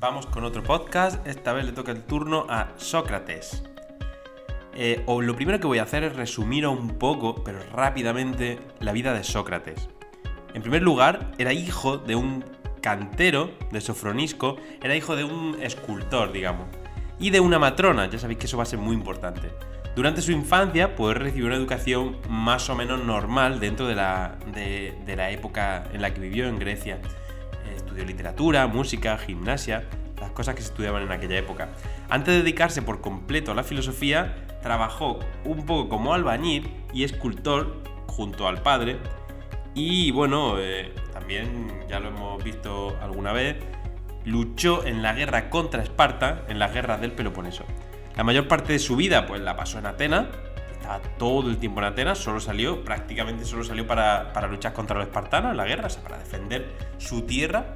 vamos con otro podcast. Esta vez le toca el turno a Sócrates. Eh, o lo primero que voy a hacer es resumir un poco, pero rápidamente, la vida de Sócrates. En primer lugar, era hijo de un cantero de Sofronisco, era hijo de un escultor, digamos, y de una matrona, ya sabéis que eso va a ser muy importante. Durante su infancia, pues recibió una educación más o menos normal dentro de la, de, la época en la que vivió en Grecia. Estudió literatura, música, gimnasia, las cosas que se estudiaban en aquella época. Antes de dedicarse por completo a la filosofía, trabajó un poco como albañil y escultor junto al padre. Y bueno, eh, también ya lo hemos visto alguna vez, luchó en la guerra contra Esparta, en las guerras del Peloponeso. La mayor parte de su vida pues la pasó en Atenas, todo el tiempo en Atenas, solo salió, prácticamente solo salió para, luchar contra los espartanos en la guerra, o sea, para defender su tierra.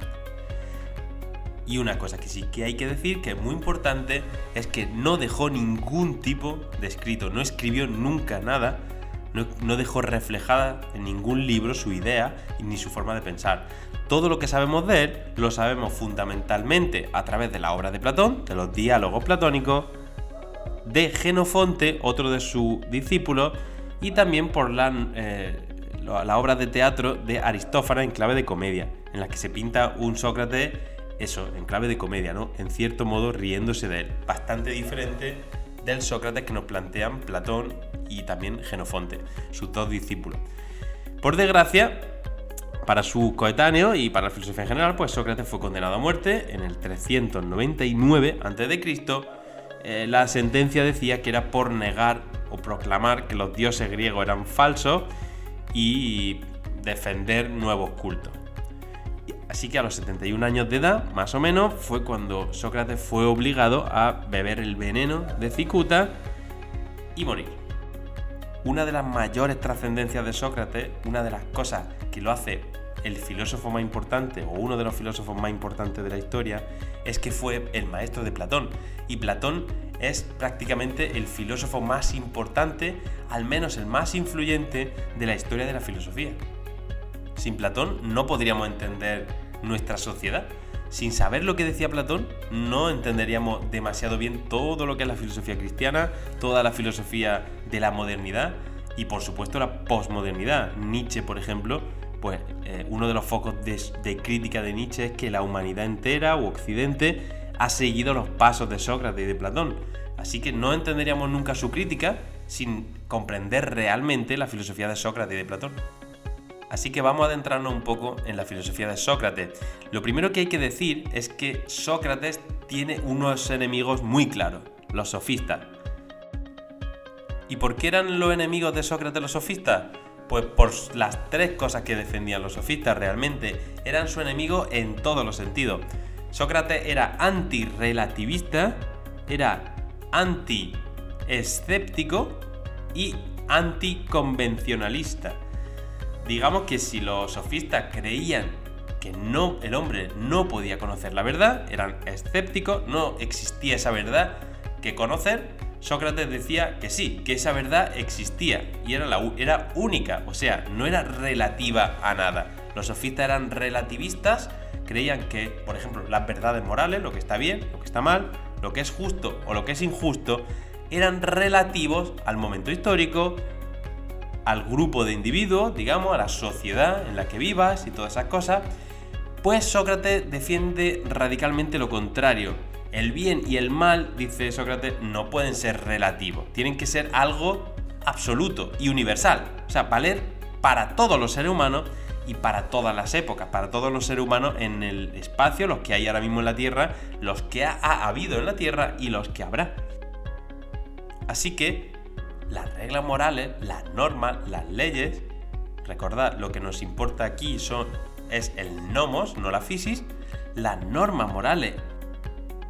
Y una cosa que sí que hay que decir, que es muy importante, es que no dejó ningún tipo de escrito, no escribió nunca nada, no, no, dejó reflejada en ningún libro su idea ni su forma de pensar. Todo lo que sabemos de él lo sabemos fundamentalmente a través de la obra de Platón, de los diálogos platónicos, de Genofonte, otro de sus discípulos, y también por la, eh, la obra de teatro de Aristófanes en clave de comedia, en la que se pinta un Sócrates, eso, en clave de comedia, ¿no? En cierto modo riéndose de él. Bastante diferente del Sócrates que nos plantean Platón y también Genofonte, sus dos discípulos. Por desgracia, para su coetáneo y para la filosofía en general, pues Sócrates fue condenado a muerte en el 399 a.C eh, la sentencia decía que era por negar o proclamar que los dioses griegos eran falsos y defender nuevos cultos. Así que a los 71 años de edad, más o menos, fue cuando Sócrates fue obligado a beber el veneno de cicuta y morir. Una de las mayores trascendencias de Sócrates, una de las cosas que lo hace el filósofo más importante o uno de los filósofos más importantes de la historia es que fue el maestro de Platón. Y Platón es prácticamente el filósofo más importante, al menos el más influyente de la historia de la filosofía. Sin Platón no podríamos entender nuestra sociedad. Sin saber lo que decía Platón, no entenderíamos demasiado bien todo lo que es la filosofía cristiana, toda la filosofía de la modernidad y por supuesto la posmodernidad. Nietzsche, por ejemplo, pues eh, uno de los focos de, crítica de Nietzsche es que la humanidad entera o Occidente ha seguido los pasos de Sócrates y de Platón. Así que no entenderíamos nunca su crítica sin comprender realmente la filosofía de Sócrates y de Platón. Así que vamos a adentrarnos un poco en la filosofía de Sócrates. Lo primero que hay que decir es que Sócrates tiene unos enemigos muy claros, los sofistas. ¿Y por qué eran los enemigos de Sócrates los sofistas? Pues por las tres cosas que defendían los sofistas realmente. Eran su enemigo en todos los sentidos. Sócrates era anti-relativista, era anti-escéptico y anticonvencionalista. Digamos que si los sofistas creían que no, el hombre no podía conocer la verdad, eran escépticos, no existía esa verdad que conocer, Sócrates decía que sí, que esa verdad existía y era, la, era única, o sea, no era relativa a nada. Los sofistas eran relativistas, creían que, por ejemplo, las verdades morales, lo que está bien, lo que está mal, lo que es justo o lo que es injusto, eran relativos al momento histórico, al grupo de individuos, digamos, a la sociedad en la que vivas y todas esas cosas, pues Sócrates defiende radicalmente lo contrario el bien y el mal, dice Sócrates, no pueden ser relativos, tienen que ser algo absoluto y universal, o sea, valer para todos los seres humanos y para todas las épocas, para todos los seres humanos en el espacio, los que hay ahora mismo en la Tierra, los que ha, habido en la Tierra y los que habrá. Así que las reglas morales, las normas, las leyes, recordad, lo que nos importa aquí son, es el nomos, no la fisis, las normas morales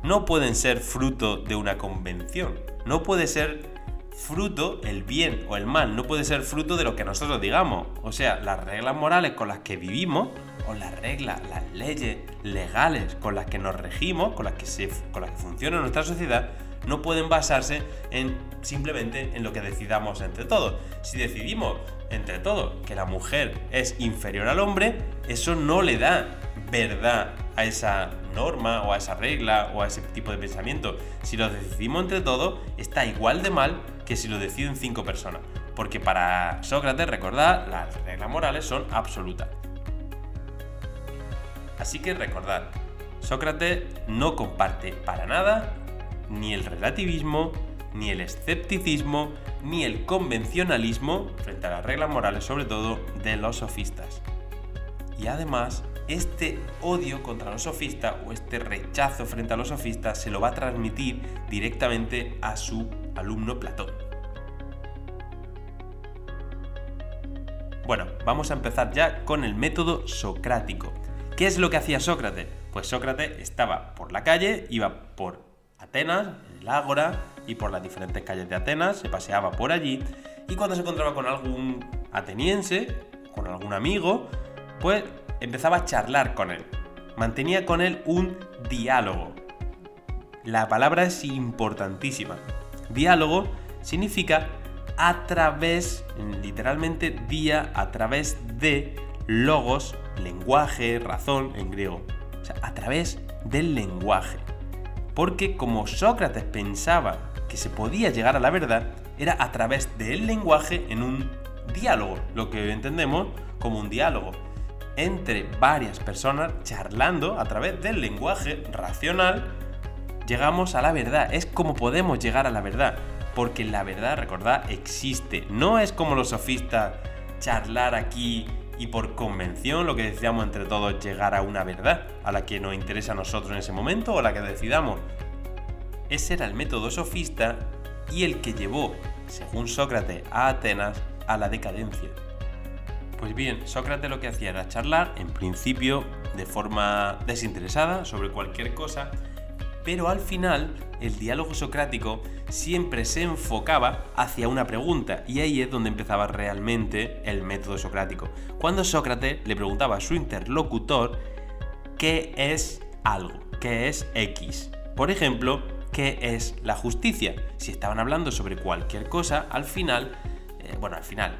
no pueden ser fruto de una convención. No puede ser fruto el bien o el mal, no puede ser fruto de lo que nosotros digamos. O sea, las reglas morales con las que vivimos, o las reglas, las leyes legales con las que nos regimos, con las que, se, con las que funciona nuestra sociedad, no pueden basarse en simplemente en lo que decidamos entre todos. Si decidimos entre todos que la mujer es inferior al hombre, eso no le da verdad a esa norma o a esa regla o a ese tipo de pensamiento. Si lo decidimos entre todos, está igual de mal que si lo deciden cinco personas. Porque para Sócrates, recordad, las reglas morales son absolutas. Así que recordad, Sócrates no comparte para nada ni el relativismo, ni el escepticismo, ni el convencionalismo, frente a las reglas morales sobre todo, de los sofistas. Y además, este odio contra los sofistas o este rechazo frente a los sofistas se lo va a transmitir directamente a su alumno Platón. Bueno, vamos a empezar ya con el método socrático. ¿Qué es lo que hacía Sócrates? Pues Sócrates estaba por la calle, iba por Atenas, en el Ágora y por las diferentes calles de Atenas, se paseaba por allí y cuando se encontraba con algún ateniense, con algún amigo, pues empezaba a charlar con él. Mantenía con él un diálogo. La palabra es importantísima. Diálogo significa a través, literalmente día, a través de logos, lenguaje, razón en griego. O sea, a través del lenguaje. Porque como Sócrates pensaba que se podía llegar a la verdad, era a través del lenguaje en un diálogo, lo que entendemos como un diálogo entre varias personas charlando a través del lenguaje racional, llegamos a la verdad. Es como podemos llegar a la verdad. Porque la verdad, recordad, existe. No es como los sofistas charlar aquí y por convención, lo que decíamos entre todos, llegar a una verdad, a la que nos interesa a nosotros en ese momento o la que decidamos. Ese era el método sofista y el que llevó, según Sócrates, a Atenas a la decadencia. Pues bien, Sócrates lo que hacía era charlar, en principio de forma desinteresada, sobre cualquier cosa, pero al final el diálogo socrático siempre se enfocaba hacia una pregunta y ahí es donde empezaba realmente el método socrático. Cuando Sócrates le preguntaba a su interlocutor qué es algo, qué es X. Por ejemplo, qué es la justicia. Si estaban hablando sobre cualquier cosa, al final, eh, bueno, al final,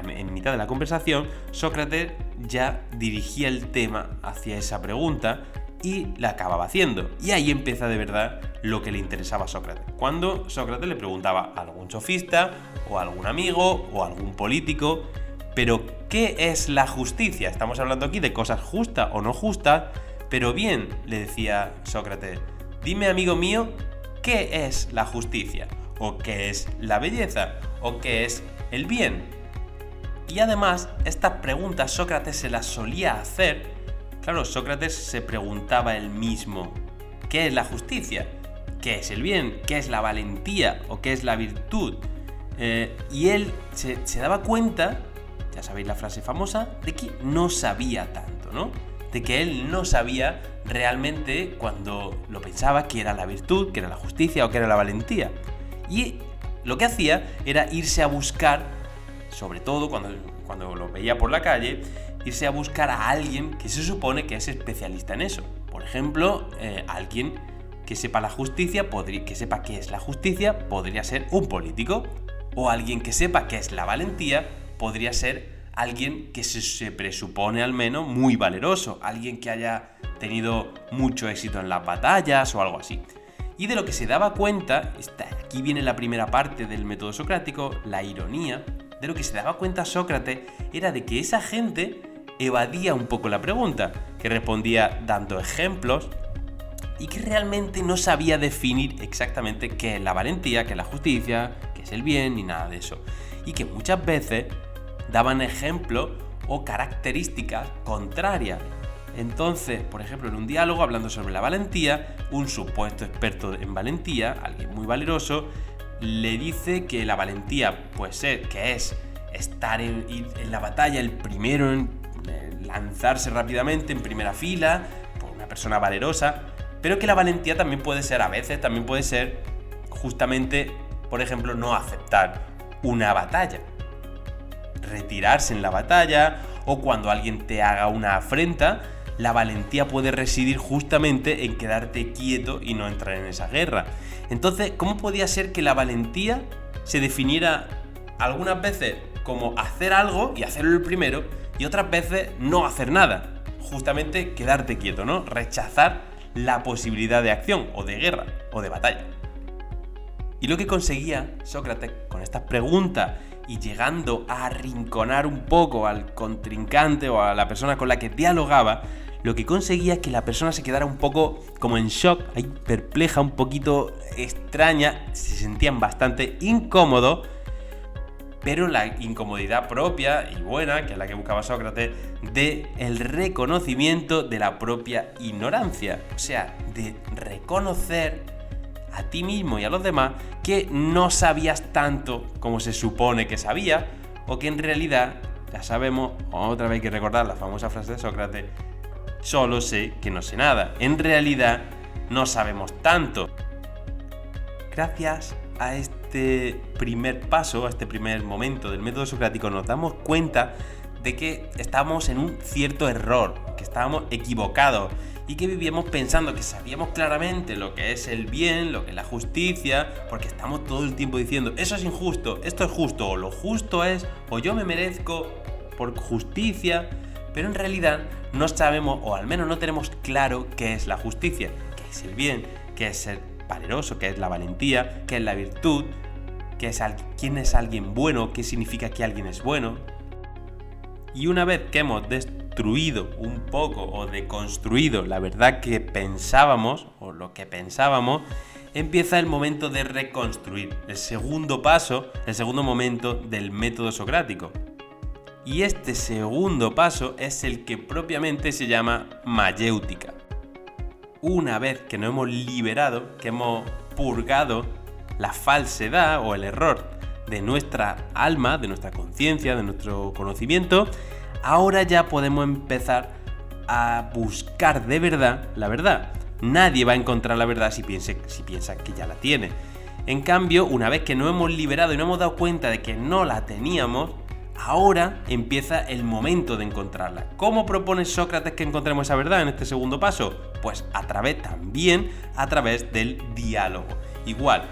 en mitad de la conversación, Sócrates ya dirigía el tema hacia esa pregunta y la acababa haciendo. Y ahí empieza de verdad lo que le interesaba a Sócrates. Cuando Sócrates le preguntaba a algún sofista, o a algún amigo, o a algún político, pero ¿qué es la justicia? Estamos hablando aquí de cosas justas o no justas, pero bien, le decía Sócrates, dime amigo mío, ¿qué es la justicia? ¿O qué es la belleza? ¿O qué es el bien? Y además, estas preguntas Sócrates se las solía hacer. Claro, Sócrates se preguntaba él mismo, ¿qué es la justicia? ¿Qué es el bien? ¿Qué es la valentía? ¿O qué es la virtud? Eh, y él se, se daba cuenta, ya sabéis la frase famosa, de que no sabía tanto, ¿no? De que él no sabía realmente cuando lo pensaba que era la virtud, que era la justicia o que era la valentía. Y lo que hacía era irse a buscar sobre todo cuando, cuando lo veía por la calle, irse a buscar a alguien que se supone que es especialista en eso. Por ejemplo, eh, alguien que sepa la justicia, que sepa qué es la justicia, podría ser un político. O alguien que sepa qué es la valentía, podría ser alguien que se, se, presupone al menos muy valeroso, alguien que haya tenido mucho éxito en las batallas o algo así. Y de lo que se daba cuenta, aquí viene la primera parte del método socrático, la ironía, de lo que se daba cuenta Sócrates era de que esa gente evadía un poco la pregunta, que respondía dando ejemplos y que realmente no sabía definir exactamente qué es la valentía, qué es la justicia, qué es el bien, ni nada de eso. Y que muchas veces daban ejemplos o características contrarias. Entonces, por ejemplo, en un diálogo hablando sobre la valentía, un supuesto experto en valentía, alguien muy valeroso, le dice que la valentía, pues que es estar en, la batalla el primero en lanzarse rápidamente en primera fila, por una persona valerosa, pero que la valentía también puede ser, a veces también puede ser justamente, por ejemplo, no aceptar una batalla, retirarse en la batalla o cuando alguien te haga una afrenta, la valentía puede residir justamente en quedarte quieto y no entrar en esa guerra. Entonces, ¿cómo podía ser que la valentía se definiera algunas veces como hacer algo y hacerlo el primero y otras veces no hacer nada? justamente quedarte quieto, ¿no? Rechazar la posibilidad de acción o de guerra o de batalla. Y lo que conseguía Sócrates con estas preguntas y llegando a arrinconar un poco al contrincante o a la persona con la que dialogaba, lo que conseguía es que la persona se quedara un poco como en shock, perpleja, un poquito extraña, se sentían bastante incómodos, pero la incomodidad propia y buena, que es la que buscaba Sócrates, de el reconocimiento de la propia ignorancia, o sea, de reconocer a ti mismo y a los demás que no sabías tanto como se supone que sabía, o que en realidad, ya sabemos, otra vez hay que recordar la famosa frase de Sócrates, solo sé que no sé nada. En realidad, no sabemos tanto. Gracias a este primer paso, a este primer momento del método socrático, nos damos cuenta de que estamos en un cierto error, que estábamos equivocados y que vivíamos pensando que sabíamos claramente lo que es el bien, lo que es la justicia, porque estamos todo el tiempo diciendo, eso es injusto, esto es justo, o lo justo es, o yo me merezco por justicia, pero en realidad no sabemos, o al menos no tenemos claro qué es la justicia, qué es el bien, qué es ser valeroso, qué es la valentía, qué es la virtud, qué es quién es alguien bueno, qué significa que alguien es bueno. Y una vez que hemos destruido un poco o deconstruido la verdad que pensábamos o lo que pensábamos, empieza el momento de reconstruir, el segundo paso, el segundo momento del método socrático. Y este segundo paso es el que propiamente se llama mayéutica. Una vez que nos hemos liberado, que hemos purgado la falsedad o el error de nuestra alma, de nuestra conciencia, de nuestro conocimiento, ahora ya podemos empezar a buscar de verdad la verdad. Nadie va a encontrar la verdad si, piensa que ya la tiene. En cambio, una vez que nos hemos liberado y nos hemos dado cuenta de que no la teníamos, ahora empieza el momento de encontrarla. ¿Cómo propone Sócrates que encontremos esa verdad en este segundo paso? Pues a través también a través del diálogo. Igual,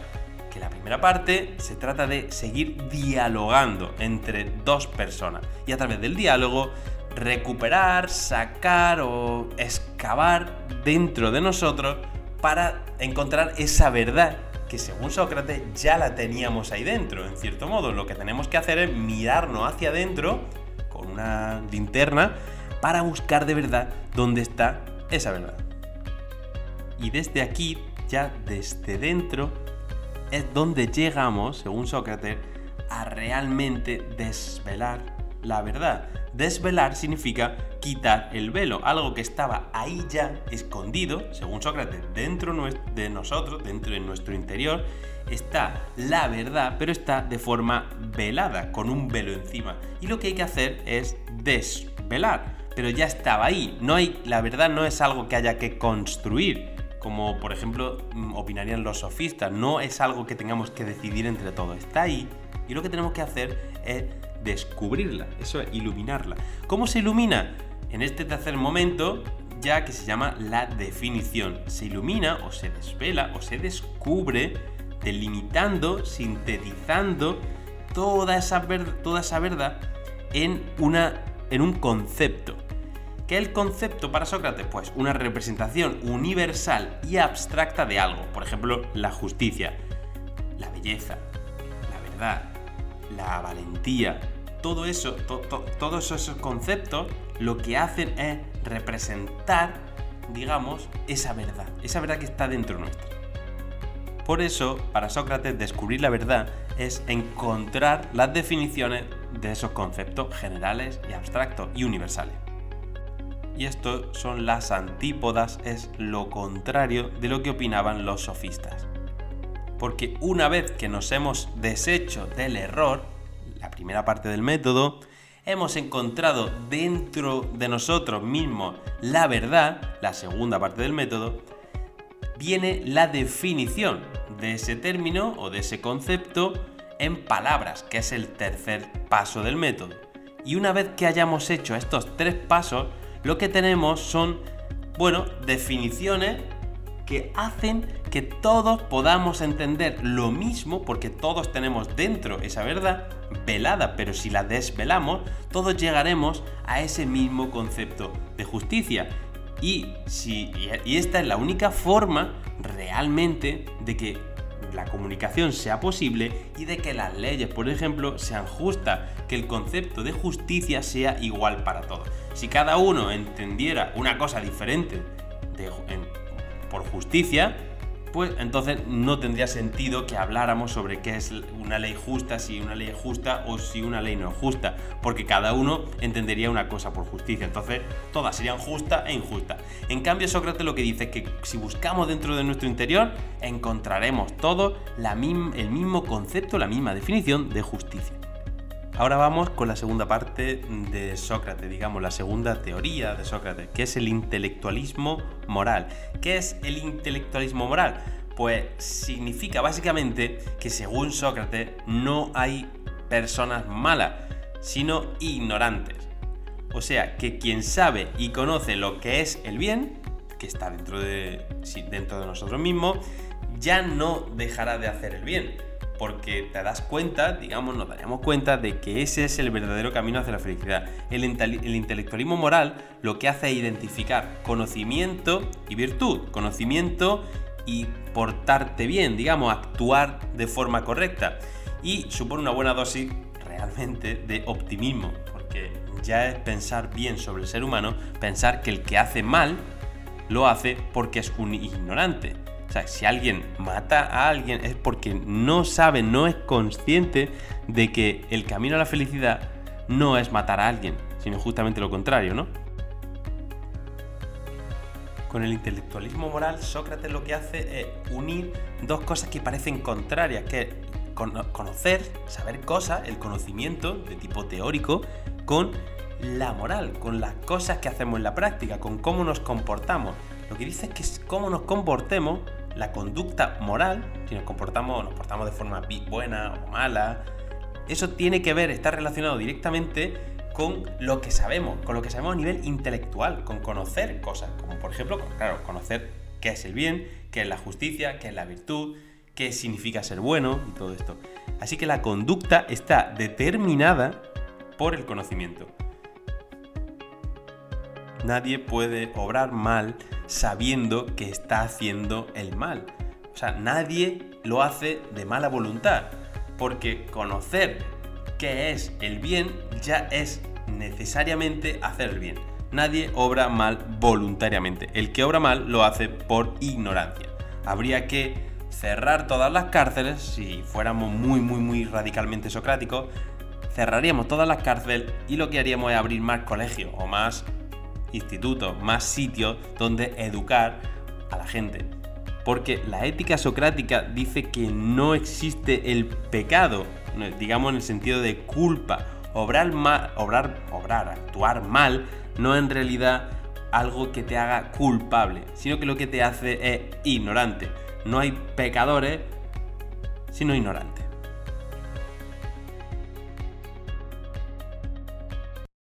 que la primera parte se trata de seguir dialogando entre dos personas y a través del diálogo recuperar, sacar o excavar dentro de nosotros para encontrar esa verdad que según Sócrates ya la teníamos ahí dentro, en cierto modo. Lo que tenemos que hacer es mirarnos hacia adentro con una linterna para buscar de verdad dónde está esa verdad. Y desde aquí, ya desde dentro, es donde llegamos, según Sócrates, a realmente desvelar la verdad. Desvelar significa quitar el velo, algo que estaba ahí ya escondido, según Sócrates, dentro de nosotros, dentro de nuestro interior, está la verdad, pero está de forma velada, con un velo encima. Y lo que hay que hacer es desvelar, pero ya estaba ahí. No hay, la verdad no es algo que haya que construir como por ejemplo mm, opinarían los sofistas. No es algo que tengamos que decidir entre todos, está ahí y lo que tenemos que hacer es descubrirla, eso es iluminarla. ¿Cómo se ilumina? En este tercer momento, ya que se llama la definición. Se ilumina o se desvela o se descubre delimitando, sintetizando toda esa, verdad en, en un concepto. ¿Qué es el concepto para Sócrates? Pues una representación universal y abstracta de algo. Por ejemplo, la justicia, la belleza, la verdad, la valentía. Todo eso, todos esos conceptos lo que hacen es representar, digamos, esa verdad, esa verdad que está dentro nuestro. Por eso, para Sócrates, descubrir la verdad es encontrar las definiciones de esos conceptos generales y abstractos y universales. Y esto son las antípodas, es lo contrario de lo que opinaban los sofistas. Porque una vez que nos hemos deshecho del error, la primera parte del método, hemos encontrado dentro de nosotros mismos la verdad, la segunda parte del método, viene la definición de ese término o de ese concepto en palabras, que es el tercer paso del método. Y una vez que hayamos hecho estos tres pasos, lo que tenemos son, bueno, definiciones que hacen que todos podamos entender lo mismo, porque todos tenemos dentro esa verdad, velada, pero si la desvelamos, todos llegaremos a ese mismo concepto de justicia. Y, si, y esta es la única forma realmente de que la comunicación sea posible y de que las leyes, por ejemplo, sean justas, que el concepto de justicia sea igual para todos. Si cada uno entendiera una cosa diferente por justicia, pues entonces no tendría sentido que habláramos sobre qué es una ley justa, si una ley es justa o si una ley no es justa, porque cada uno entendería una cosa por justicia, entonces todas serían justa e injusta. En cambio, Sócrates lo que dice es que si buscamos dentro de nuestro interior, encontraremos todo el mismo concepto, la misma definición de justicia. Ahora vamos con la segunda parte de Sócrates, digamos, la segunda teoría de Sócrates, que es el intelectualismo moral. ¿Qué es el intelectualismo moral? Pues significa básicamente que según Sócrates no hay personas malas, sino ignorantes. O sea, que quien sabe y conoce lo que es el bien, que está dentro de, dentro de nosotros mismos, ya no dejará de hacer el bien porque te das cuenta, digamos, nos daríamos cuenta de que ese es el verdadero camino hacia la felicidad. El, intelectualismo moral lo que hace es identificar conocimiento y virtud, conocimiento y portarte bien, digamos, actuar de forma correcta. Y supone una buena dosis realmente de optimismo, porque ya es pensar bien sobre el ser humano, pensar que el que hace mal lo hace porque es un ignorante sea, si alguien mata a alguien es porque no sabe, no es consciente de que el camino a la felicidad no es matar a alguien, sino justamente lo contrario, ¿no? Con el intelectualismo moral, Sócrates lo que hace es unir dos cosas que parecen contrarias, que es conocer, saber cosas, el conocimiento de tipo teórico, con la moral, con las cosas que hacemos en la práctica, con cómo nos comportamos. Lo que dice es que cómo nos comportemos la conducta moral, si nos comportamos, nos portamos de forma buena o mala, eso tiene que ver, está relacionado directamente con lo que sabemos, con lo que sabemos a nivel intelectual, con conocer cosas, como por ejemplo, claro, conocer qué es el bien, qué es la justicia, qué es la virtud, qué significa ser bueno y todo esto. Así que la conducta está determinada por el conocimiento. Nadie puede obrar mal sabiendo que está haciendo el mal. O sea, nadie lo hace de mala voluntad, porque conocer qué es el bien ya es necesariamente hacer el bien. Nadie obra mal voluntariamente. El que obra mal lo hace por ignorancia. Habría que cerrar todas las cárceles, si fuéramos muy, muy, muy radicalmente socráticos, cerraríamos todas las cárceles y lo que haríamos es abrir más colegios o más institutos, más sitios donde educar a la gente. Porque la ética socrática dice que no existe el pecado, digamos en el sentido de culpa. Obrar mal, obrar, obrar, actuar mal, no en realidad algo que te haga culpable, sino que lo que te hace es ignorante. No hay pecadores, sino ignorantes.